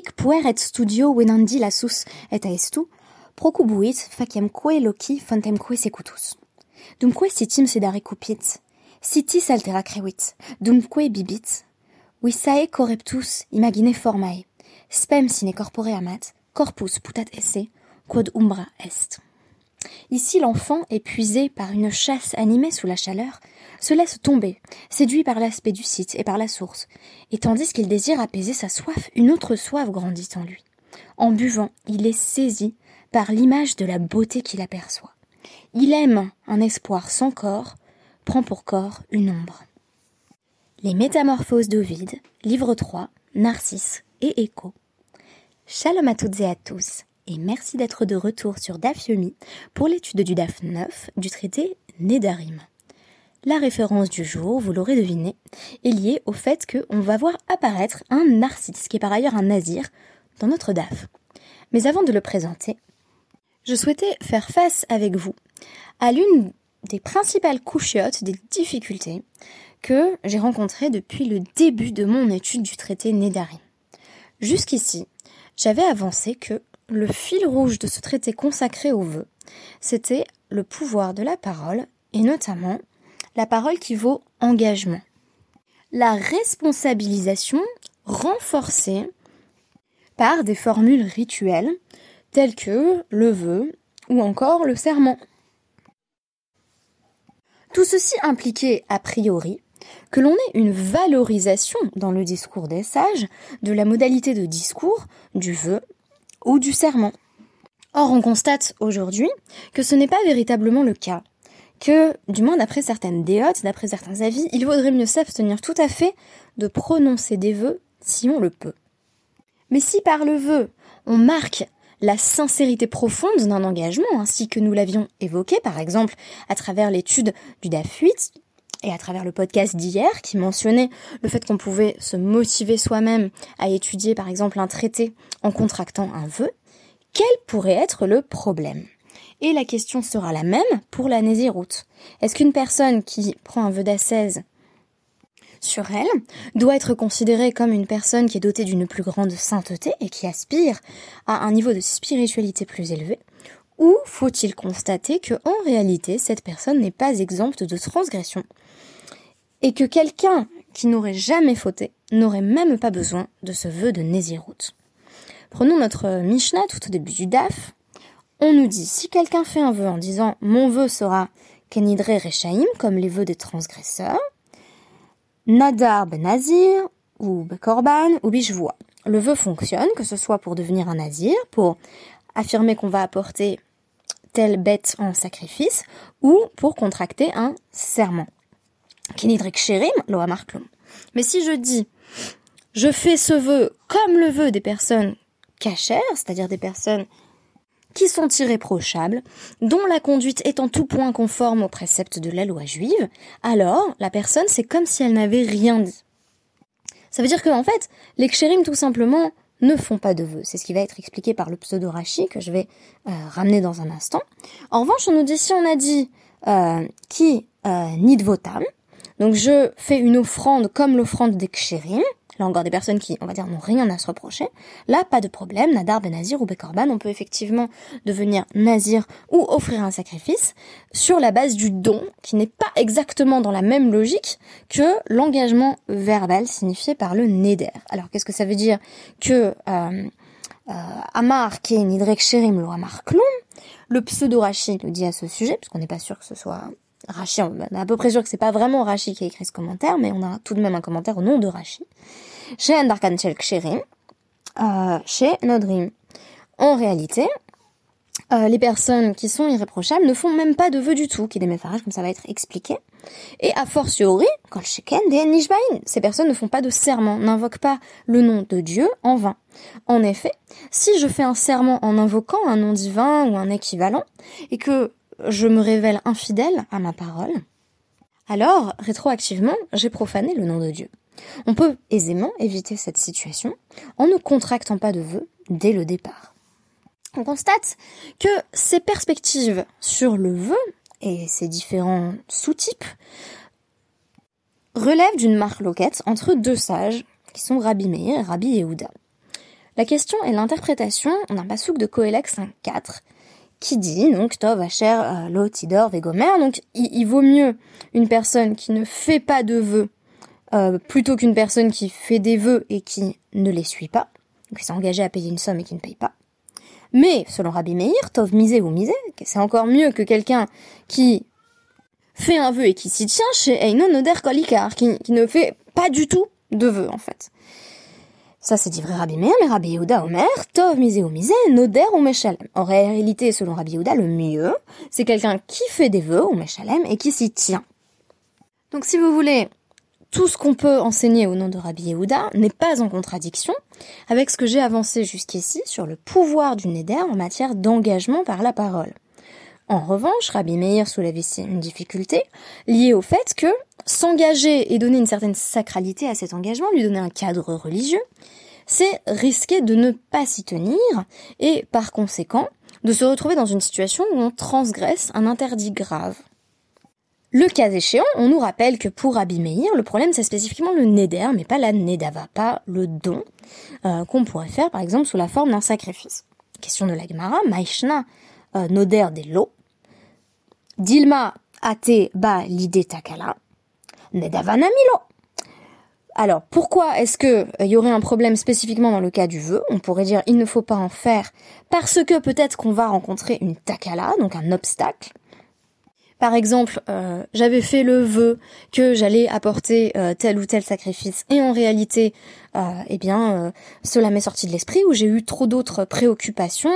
Hic pueret studio venandi lasus et aestu, procubuit faciamque loci fontemque secutus. Dumque sitim sedare cupit, sitis altera crevit, dumque bibit, visae correptus imagine formae, spem sine corpore amat, corpus putat esse, quod umbra est. Ici, l'enfant, épuisé par une chasse animée sous la chaleur, se laisse tomber, séduit par l'aspect du site et par la source, et tandis qu'il désire apaiser sa soif, une autre soif grandit en lui. En buvant, il est saisi par l'image de la beauté qu'il aperçoit. Il aime un espoir sans corps, prend pour corps une ombre. Les Métamorphoses d'Ovide, livre 3, Narcisse et Écho. Shalom à toutes et à tous et merci d'être de retour sur DAF pour l'étude du DAF 9 du traité Nédarim. La référence du jour, vous l'aurez deviné, est liée au fait qu'on va voir apparaître un narcisse, qui est par ailleurs un nazir, dans notre DAF. Mais avant de le présenter, je souhaitais faire face avec vous à l'une des principales couchiottes des difficultés que j'ai rencontrées depuis le début de mon étude du traité Nédarim. Jusqu'ici, j'avais avancé que le fil rouge de ce traité consacré au vœu, c'était le pouvoir de la parole, et notamment la parole qui vaut engagement. La responsabilisation renforcée par des formules rituelles telles que le vœu ou encore le serment. Tout ceci impliquait a priori que l'on ait une valorisation dans le discours des sages de la modalité de discours du vœu ou du serment. Or, on constate aujourd'hui que ce n'est pas véritablement le cas, que, du moins d'après certaines déotes, d'après certains avis, il vaudrait mieux s'abstenir tout à fait de prononcer des vœux si on le peut. Mais si par le vœu, on marque la sincérité profonde d'un engagement, ainsi que nous l'avions évoqué, par exemple, à travers l'étude du DAF 8, et à travers le podcast d'hier qui mentionnait le fait qu'on pouvait se motiver soi-même à étudier par exemple un traité en contractant un vœu, quel pourrait être le problème? Et la question sera la même pour la Nésiroute. Est-ce qu'une personne qui prend un vœu d'ascèse sur elle doit être considérée comme une personne qui est dotée d'une plus grande sainteté et qui aspire à un niveau de spiritualité plus élevé? Ou faut-il constater que en réalité cette personne n'est pas exempte de transgression? Et que quelqu'un qui n'aurait jamais fauté n'aurait même pas besoin de ce vœu de Nézirut. Prenons notre Mishnah tout au début du DAF. On nous dit si quelqu'un fait un vœu en disant mon vœu sera Kenidre Rechaim, comme les vœux des transgresseurs, Nadar ben Nazir, ou Bekorban, ou Bishvoa. Le vœu fonctionne, que ce soit pour devenir un nazir, pour affirmer qu'on va apporter telle bête en sacrifice, ou pour contracter un serment. Mais si je dis, je fais ce vœu comme le vœu des personnes cachères, c'est-à-dire des personnes qui sont irréprochables, dont la conduite est en tout point conforme aux préceptes de la loi juive, alors la personne c'est comme si elle n'avait rien dit. Ça veut dire que en fait, les kshérim tout simplement ne font pas de vœux. C'est ce qui va être expliqué par le pseudo Rashi que je vais euh, ramener dans un instant. En revanche, on nous dit si on a dit euh, qui euh, nidvotam, donc je fais une offrande comme l'offrande des kshérim, là encore des personnes qui, on va dire, n'ont rien à se reprocher. Là, pas de problème, Nadar ben Nazir ou Bekorban, on peut effectivement devenir Nazir ou offrir un sacrifice sur la base du don, qui n'est pas exactement dans la même logique que l'engagement verbal signifié par le Neder. Alors qu'est-ce que ça veut dire que euh, euh, Amar qui Nidrek Sherim lo Amar Klum, le pseudo Rashi nous dit à ce sujet, puisqu'on n'est pas sûr que ce soit Rachi, on est à peu près sûr que c'est pas vraiment Rachi qui a écrit ce commentaire, mais on a tout de même un commentaire au nom de Rachi. Chez Andarkan euh, chez Nodrim. En réalité, euh, les personnes qui sont irréprochables ne font même pas de vœux du tout, qui des méfarages, comme ça va être expliqué. Et a fortiori, quand des nishbain, ces personnes ne font pas de serment, n'invoquent pas le nom de Dieu en vain. En effet, si je fais un serment en invoquant un nom divin ou un équivalent, et que je me révèle infidèle à ma parole, alors, rétroactivement, j'ai profané le nom de Dieu. On peut aisément éviter cette situation en ne contractant pas de vœux dès le départ. On constate que ces perspectives sur le vœu et ses différents sous-types relèvent d'une marque loquette entre deux sages qui sont Rabbi Meir et Rabbi Yehuda. La question est l'interprétation d'un pasouk de Kohelek 5.4 qui dit donc Tov Asher euh, Lo Tidor Vegomer. Donc il, vaut mieux une personne qui ne fait pas de vœux euh, plutôt qu'une personne qui fait des vœux et qui ne les suit pas, qui s'est engagé à payer une somme et qui ne paye pas. Mais selon Rabbi Meir, Tov misé ou misé, c'est encore mieux que quelqu'un qui fait un vœu et qui s'y tient chez Einon Noder Kolikar, qui ne fait pas du tout de vœux en fait. Ça, c'est dit vrai Rabbi Meir, mais Rabbi Yehuda Omer, Tov misé ou misé, Noder ou Meshalem. En réalité, selon Rabbi Yehuda, le mieux, c'est quelqu'un qui fait des vœux ou Meshalem et qui s'y tient. Donc si vous voulez, tout ce qu'on peut enseigner au nom de Rabbi Yehuda n'est pas en contradiction avec ce que j'ai avancé jusqu'ici sur le pouvoir du Neder en matière d'engagement par la parole. En revanche, Rabbi Meir soulève une difficulté liée au fait que s'engager et donner une certaine sacralité à cet engagement, lui donner un cadre religieux, c'est risquer de ne pas s'y tenir et par conséquent de se retrouver dans une situation où on transgresse un interdit grave. Le cas échéant, on nous rappelle que pour Rabbi Meir, le problème c'est spécifiquement le neder, mais pas la nedava, pas le don, euh, qu'on pourrait faire par exemple sous la forme d'un sacrifice. Question de la Gemara, Maishna euh, noder des lots, Dilma ate ba l'idée takala, Nedavanamilo. Alors, pourquoi est-ce que il euh, y aurait un problème spécifiquement dans le cas du vœu? On pourrait dire il ne faut pas en faire parce que peut-être qu'on va rencontrer une takala, donc un obstacle. Par exemple, euh, j'avais fait le vœu que j'allais apporter euh, tel ou tel sacrifice, et en réalité, eh bien, cela m'est sorti de l'esprit, où j'ai eu trop d'autres préoccupations,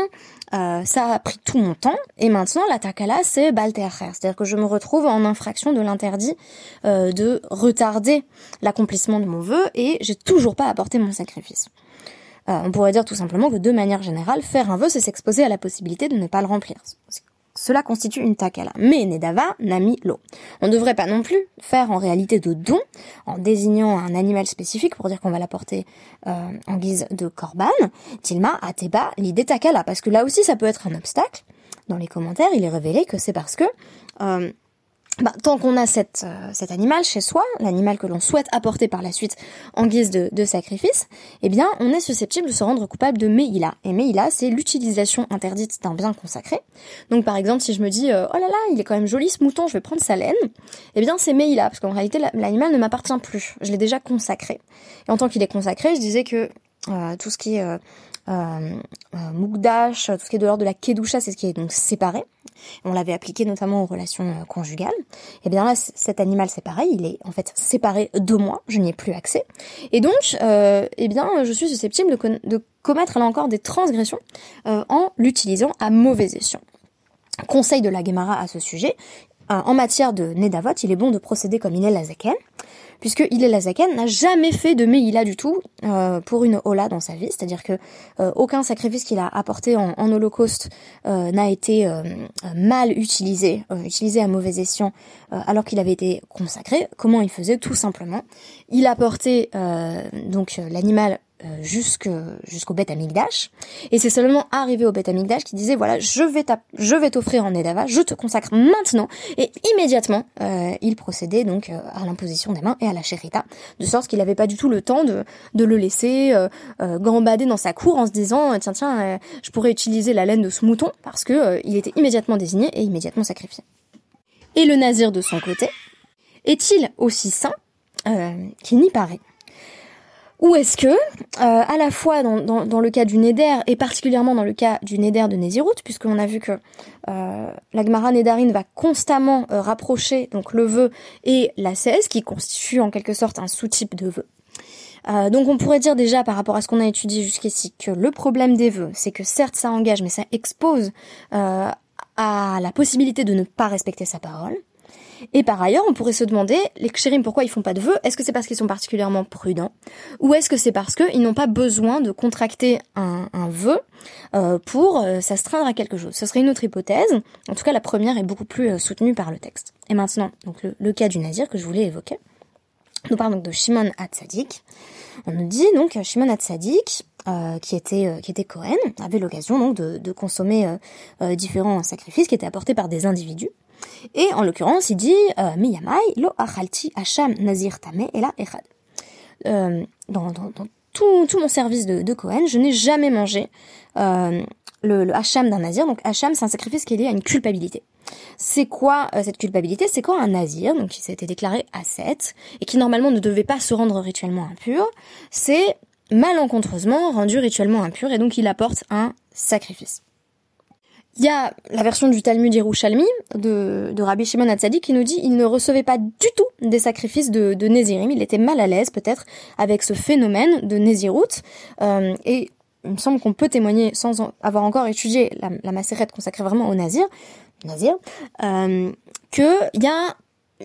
euh, ça a pris tout mon temps et maintenant la takala c'est balteacher, c'est-à-dire que je me retrouve en infraction de l'interdit euh, de retarder l'accomplissement de mon vœu et j'ai toujours pas apporté mon sacrifice. Euh, on pourrait dire tout simplement que de manière générale, faire un vœu c'est s'exposer à la possibilité de ne pas le remplir. Cela constitue une takala. Mais Nedava n'a mis l'eau. On ne devrait pas non plus faire en réalité de don en désignant un animal spécifique pour dire qu'on va l'apporter euh, en guise de korban. Tilma, ateba, l'idée takala. Parce que là aussi ça peut être un obstacle. Dans les commentaires, il est révélé que c'est parce que euh, bah, tant qu'on a cette, euh, cet animal chez soi, l'animal que l'on souhaite apporter par la suite en guise de, de, sacrifice, eh bien, on est susceptible de se rendre coupable de Meïla. Et Meïla, c'est l'utilisation interdite d'un bien consacré. Donc, par exemple, si je me dis, euh, oh là là, il est quand même joli ce mouton, je vais prendre sa laine, eh bien, c'est Meïla, parce qu'en réalité, l'animal ne m'appartient plus. Je l'ai déjà consacré. Et en tant qu'il est consacré, je disais que euh, tout ce qui est euh, Mugdash, tout ce qui est de l'ordre de la Kedusha, c'est ce qui est donc séparé. On l'avait appliqué notamment aux relations euh, conjugales. Et eh bien là, cet animal, c'est pareil, il est en fait séparé de moi, je n'y ai plus accès. Et donc, euh, eh bien, je suis susceptible de, commettre là encore des transgressions euh, en l'utilisant à mauvais escient. Conseil de la Gemara à ce sujet, en matière de Nedavot, il est bon de procéder comme il est la puisque il est la Zaken n'a jamais fait de Meïla du tout euh, pour une Ola dans sa vie, c'est-à-dire que euh, aucun sacrifice qu'il a apporté en, holocauste n'a été mal utilisé, utilisé à mauvais escient, alors qu'il avait été consacré. Comment il faisait? Tout simplement, il apportait donc l'animal euh, jusqu'au Beth Amigdash. Et c'est seulement arrivé au Beth Amigdash qui disait voilà, je vais je vais t'offrir en Edava, je te consacre maintenant. Et immédiatement, euh, il procédait donc euh, à l'imposition des mains et à la chérita, de sorte qu'il n'avait pas du tout le temps de, de le laisser gambader dans sa cour en se disant tiens tiens, je pourrais utiliser la laine de ce mouton parce que il était immédiatement désigné et immédiatement sacrifié. Et le nazir de son côté est-il aussi saint? Qu'il n'y paraît ou est-ce que, euh, à la fois dans, le cas du Neder et particulièrement dans le cas du Neder de Nézirut, puisqu'on a vu que euh, la Gemara Nédarine va constamment euh, rapprocher donc le vœu et la 16, qui constitue en quelque sorte un sous-type de vœu. Donc on pourrait dire déjà par rapport à ce qu'on a étudié jusqu'ici que le problème des vœux, c'est que certes ça engage, mais ça expose à la possibilité de ne pas respecter sa parole. Et par ailleurs, on pourrait se demander, les kshérim, pourquoi ils font pas de vœux? Est-ce que c'est parce qu'ils sont particulièrement prudents? Ou est-ce que c'est parce qu'ils n'ont pas besoin de contracter un, un vœu euh, pour euh, s'astreindre à quelque chose? Ce serait une autre hypothèse. En tout cas, la première est beaucoup plus euh, soutenue par le texte. Et maintenant, donc le, cas du nazir que je voulais évoquer. Nous parlons donc de Shimon Hatzadik. On nous dit donc Shimon Hatzadik, euh, qui était qui était Cohen, avait l'occasion donc de, de consommer différents sacrifices qui étaient apportés par des individus. Et en l'occurrence, il dit euh, Miyamai lo achalti hasham nazir tame ela echad. Euh, dans, dans, tout, tout mon service de, de Cohen, je n'ai jamais mangé euh, le, le hacham d'un nazir. Donc hacham, c'est un sacrifice qui est lié à une culpabilité. C'est quoi euh, cette culpabilité? C'est quand un nazir, donc qui s'était déclaré ascète, et qui normalement ne devait pas se rendre rituellement impur, c'est malencontreusement rendu rituellement impur, et donc il apporte un sacrifice. Il y a la version du Talmud Yerushalmi de, de Rabbi Shimon Hatzadi qui nous dit il ne recevait pas du tout des sacrifices de, de Nézirim, il était mal à l'aise peut-être avec ce phénomène de Nézirut, euh, et il me semble qu'on peut témoigner sans avoir encore étudié la, la consacrée vraiment au Nazir, Nazir, euh, qu'il y a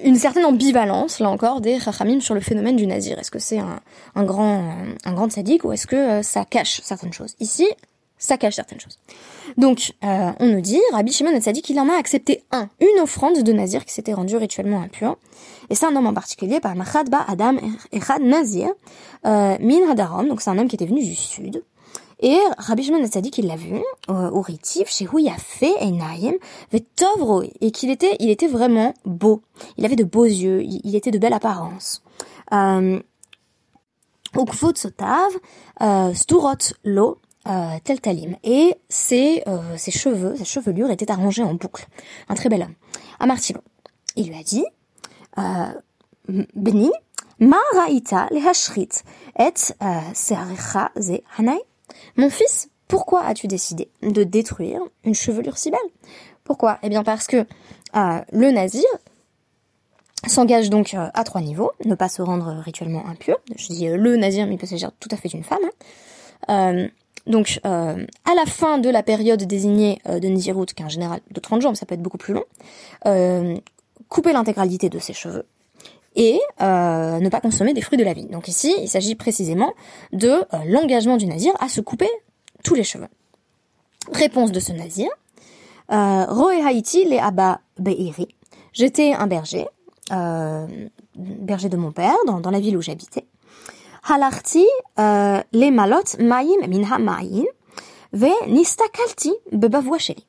une certaine ambivalence, là encore, des Chachamim sur le phénomène du Nazir. Est-ce que c'est un, un, grand, un grand sadique ou est-ce que euh, ça cache certaines choses? Ici, ça cache certaines choses. Donc, euh, on nous dit, Rabbi Shimon dit qu'il en a accepté un, une offrande de Nazir qui s'était rendue rituellement impure. Et c'est un homme en particulier, par Machad Ba Adam Echad Nazir, euh, Min Hadarom, donc c'est un homme qui était venu du sud. Et Rabbi Shimon dit qu'il l'a vu euh, au Ritif, chez fait Enaim, Vetovro, et qu'il était, il était vraiment beau. Il avait de beaux yeux, il, était de belle apparence. Euh, Sotav, euh, Sturot Lo, euh, Teltalim. Et ses, euh, ses cheveux, sa chevelure était arrangée en boucle. Un très bel homme. À. Il lui a dit, euh, Beni, Ma raïta lehashrit et euh, searecha ze hanai. Mon fils, pourquoi as-tu décidé de détruire une chevelure si belle? Pourquoi? Eh bien parce que euh, le nazir s'engage donc euh, à trois niveaux, ne pas se rendre rituellement impur. Je dis euh, le nazir, mais il peut s'agir tout à fait d'une femme. Hein. Euh, donc, euh, à la fin de la période désignée euh, de Nizirut, qui est en général de 30 jours, mais ça peut être beaucoup plus long, euh, couper l'intégralité de ses cheveux et ne pas consommer des fruits de la vie. Donc ici, il s'agit précisément de l'engagement du nazir à se couper tous les cheveux. Réponse de ce nazir. Roe Haïti le Abba Be'iri. J'étais un berger, berger de mon père, dans la ville où j'habitais. Les malot maïm minha maïn ve nistakalti bebavoisheli.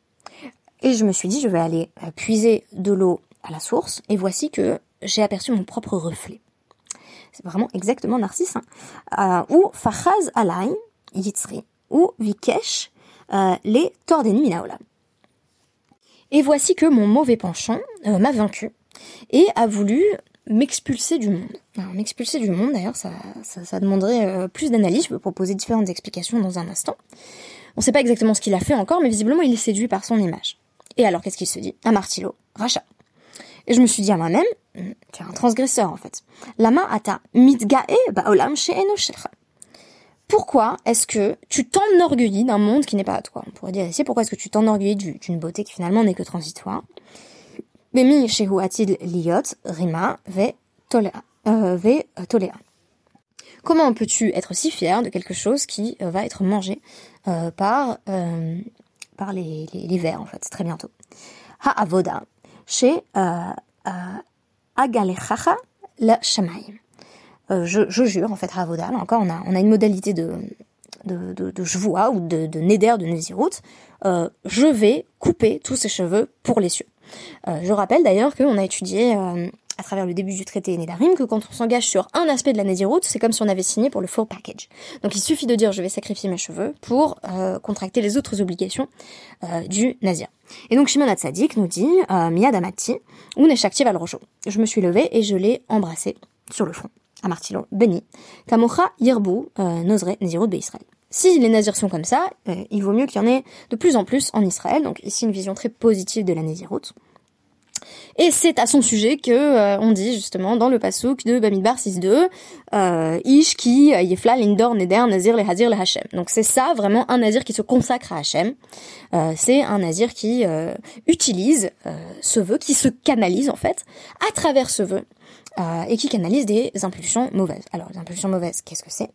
Et je me suis dit, je vais aller euh, puiser de l'eau à la source, et voici que j'ai aperçu mon propre reflet. C'est vraiment exactement Narcisse. Hein. Euh, ou fachaz alay yitzri, ou vikesh euh, les tordeni minaolam. Et voici que mon mauvais penchant euh, m'a vaincu et a voulu m'expulser du monde. Alors, m'expulser du monde, d'ailleurs, ça, ça, ça demanderait euh, plus d'analyse. Je peux proposer différentes explications dans un instant. On ne sait pas exactement ce qu'il a fait encore, mais visiblement, il est séduit par son image. Et alors, qu'est-ce qu'il se dit? Un martilo, rachat. Et je me suis dit à moi-même, hum, tu es un transgresseur en fait. Lama ata mitgae baolam she'eno shecha. Pourquoi est-ce que tu t'enorgueillis d'un monde qui n'est pas à toi? On pourrait dire ici, pourquoi est-ce que tu t'enorgueillis du- d'une beauté qui finalement n'est que transitoire? Ve tolea. euh, ve euh, tolea. Comment peux-tu être si fier de quelque chose qui euh, va être mangé euh, par, euh, par les, les, vers en fait, très bientôt? Ha-avoda, chez Agalechacha la Shamaim. Euh, je, jure, en fait, Havoda, là encore, on a, on a une modalité de, de, de, ou de, de de Nézirut. Euh, je vais couper tous ses cheveux pour les cieux. Euh, je rappelle d'ailleurs qu'on a étudié euh, à travers le début du traité Nédarim que quand on s'engage sur un aspect de la Nézirut, c'est comme si on avait signé pour le full package. Donc il suffit de dire je vais sacrifier mes cheveux pour euh, contracter les autres obligations du Nazir. Et donc Shimon Hatzadik nous dit euh, Miyad Amati ou Valrojo. Je me suis levée et je l'ai embrassé sur le front. À béni. Kamocha Yirbu Nozre Nezirut Israël. Si les nazirs sont comme ça, euh, il vaut mieux qu'il y en ait de plus en plus en Israël. Donc ici une vision très positive de la Nézirut. Et c'est à son sujet que euh, on dit justement dans le pasouk de Bamidbar 6.2 euh, Ish euh, yefla lindor neder nazir le hazir le Hachem. Donc c'est ça vraiment un nazir qui se consacre à Hachem. Euh, c'est un nazir qui utilise ce vœu, qui se canalise en fait à travers ce vœu et qui canalise des impulsions mauvaises. Alors les impulsions mauvaises, qu'est-ce que c'est?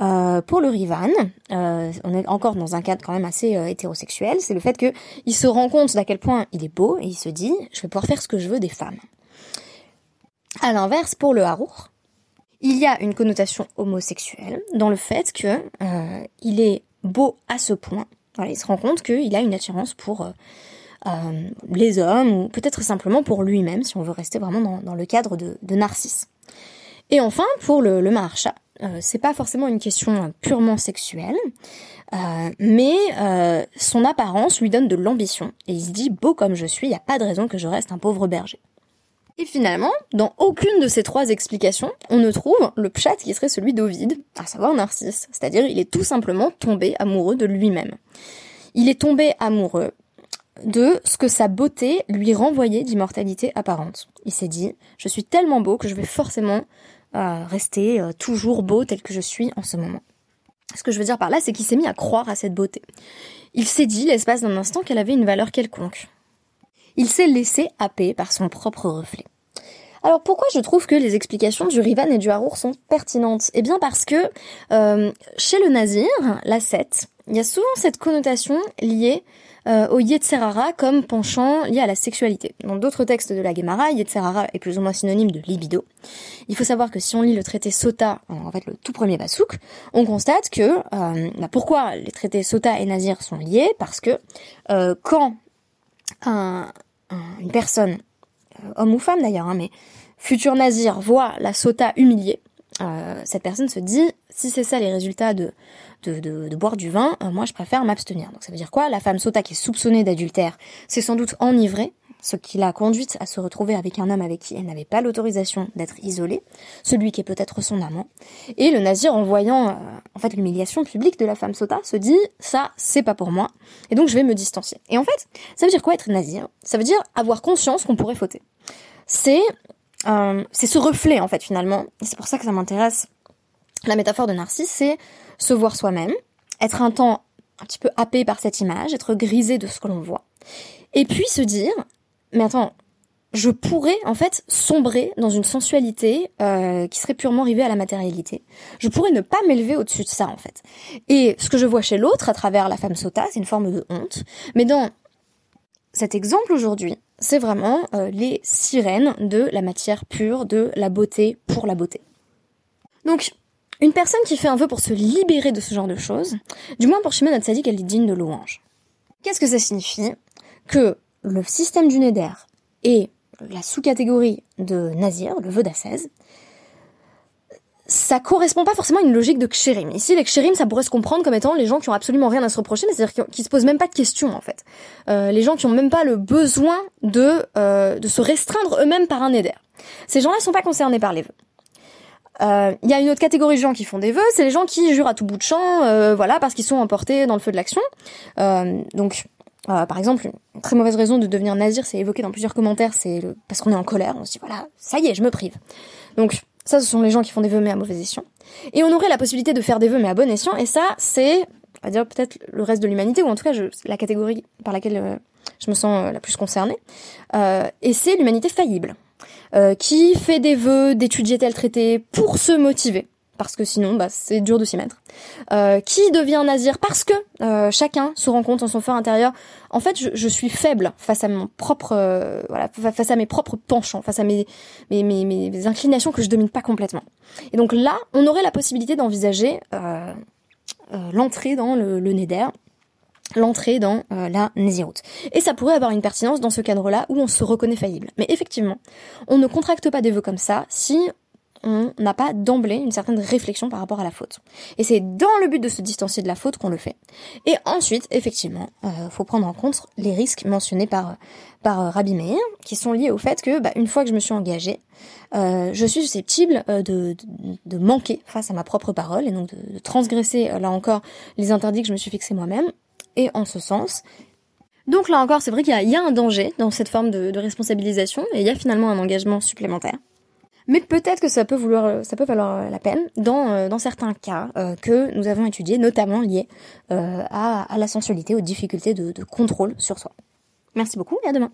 Euh, pour le Rivan, euh, on est encore dans un cadre quand même assez euh, hétérosexuel, c'est le fait que il se rend compte d'à quel point il est beau et il se dit je vais pouvoir faire ce que je veux des femmes. À l'inverse, pour le Harour, il y a une connotation homosexuelle dans le fait que euh, il est beau à ce point. Voilà, il se rend compte qu'il a une attirance pour euh, les hommes ou peut-être simplement pour lui-même si on veut rester vraiment dans, le cadre de, de Narcisse. Et enfin, pour le, le Maharsha, euh, c'est pas forcément une question purement sexuelle, mais son apparence lui donne de l'ambition et il se dit beau comme je suis, il n'y a pas de raison que je reste un pauvre berger. Et finalement, dans aucune de ces trois explications, on ne trouve le pchat qui serait celui d'Ovide, à savoir Narcisse, c'est-à-dire il est tout simplement tombé amoureux de lui-même. Il est tombé amoureux de ce que sa beauté lui renvoyait d'immortalité apparente. Il s'est dit, je suis tellement beau que je vais forcément rester euh, toujours beau tel que je suis en ce moment. Ce que je veux dire par là, c'est qu'il s'est mis à croire à cette beauté. Il s'est dit, l'espace d'un instant, qu'elle avait une valeur quelconque. Il s'est laissé happer par son propre reflet. Alors pourquoi je trouve que les explications du Rivan et du Harour sont pertinentes? Eh bien parce que euh, chez le Nazir, la 7, il y a souvent cette connotation liée euh, au Yetzerara comme penchant lié à la sexualité. Dans d'autres textes de la Gemara, Yetzerara est plus ou moins synonyme de libido. Il faut savoir que si on lit le traité Sota, en fait le tout premier Basouk, on constate que euh, bah, pourquoi les traités Sota et Nazir sont liés? Parce que euh, quand un, une personne, homme ou femme d'ailleurs, hein, mais futur Nazir voit la Sota humiliée, cette personne se dit si c'est ça les résultats de de, boire du vin, euh, moi je préfère m'abstenir. Donc ça veut dire quoi? La femme sota qui est soupçonnée d'adultère, c'est sans doute enivrée, ce qui l'a conduite à se retrouver avec un homme avec qui elle n'avait pas l'autorisation d'être isolée, celui qui est peut-être son amant. Et le nazir, en voyant euh, en fait l'humiliation publique de la femme sota, se dit ça c'est pas pour moi, et donc je vais me distancier. Et en fait, ça veut dire quoi être nazir Ça veut dire avoir conscience qu'on pourrait fauter. C'est euh, c'est ce reflet en fait finalement, et c'est pour ça que ça m'intéresse. La métaphore de Narcisse, c'est se voir soi-même, être un temps un petit peu happé par cette image, être grisé de ce que l'on voit, et puis se dire, mais attends, je pourrais en fait sombrer dans une sensualité euh, qui serait purement rivée à la matérialité. Je pourrais ne pas m'élever au-dessus de ça en fait. Et ce que je vois chez l'autre à travers la femme sota, c'est une forme de honte. Mais dans cet exemple aujourd'hui, c'est vraiment euh, les sirènes de la matière pure, de la beauté pour la beauté. Donc une personne qui fait un vœu pour se libérer de ce genre de choses, du moins pour Shimon Hatzadik, elle est digne de louange. Qu'est-ce que ça signifie Que le système du Neder et la sous-catégorie de Nazir, le vœu d'assaise, ça correspond pas forcément à une logique de kshérim. Ici, les kshérim, ça pourrait se comprendre comme étant les gens qui ont absolument rien à se reprocher, mais c'est-à-dire qui, se posent même pas de questions, en fait. Euh, les gens qui ont même pas le besoin de, euh, de se restreindre eux-mêmes par un neder. Ces gens-là sont pas concernés par les vœux. Il euh, y a une autre catégorie de gens qui font des vœux, c'est les gens qui jurent à tout bout de champ, euh, voilà, parce qu'ils sont emportés dans le feu de l'action. Euh, donc, par exemple, une très mauvaise raison de devenir nazir, c'est évoqué dans plusieurs commentaires, c'est le... parce qu'on est en colère, on se dit voilà, ça y est, je me prive. Donc, ça, ce sont les gens qui font des vœux mais à mauvais escient. Et on aurait la possibilité de faire des vœux mais à bon escient, et ça, c'est, on va dire peut-être le reste de l'humanité, ou en tout cas je, la catégorie par laquelle je me sens la plus concernée. et c'est l'humanité faillible. Euh, qui fait des vœux d'étudier tel traité pour se motiver, parce que sinon bah, c'est dur de s'y mettre, euh, qui devient nazir parce que euh, chacun se rend compte en son fort intérieur, en fait je, je suis faible face à mon propre, voilà, face à mes propres penchants, face à mes, mes, mes, mes, inclinations que je domine pas complètement. Et donc là, on aurait la possibilité d'envisager l'entrée dans le, le Neder l'entrée dans euh, la Nésiroute. Et ça pourrait avoir une pertinence dans ce cadre-là où on se reconnaît faillible. Mais effectivement, on ne contracte pas des vœux comme ça si on n'a pas d'emblée une certaine réflexion par rapport à la faute. Et c'est dans le but de se distancier de la faute qu'on le fait. Et ensuite, effectivement, euh, faut prendre en compte les risques mentionnés par par euh, Rabbi Meir, qui sont liés au fait que, bah, une fois que je me suis engagée, euh, je suis susceptible de, de, de, manquer face à ma propre parole et donc de, de transgresser, là encore, les interdits que je me suis fixés moi-même et en ce sens. Donc là encore, c'est vrai qu'il y, a un danger dans cette forme de, responsabilisation et il y a finalement un engagement supplémentaire. Mais peut-être que ça peut peut valoir la peine dans, euh, certains cas euh, que nous avons étudiés, notamment liés euh, à, à, la sensualité, aux difficultés de, de contrôle sur soi. Merci beaucoup et à demain.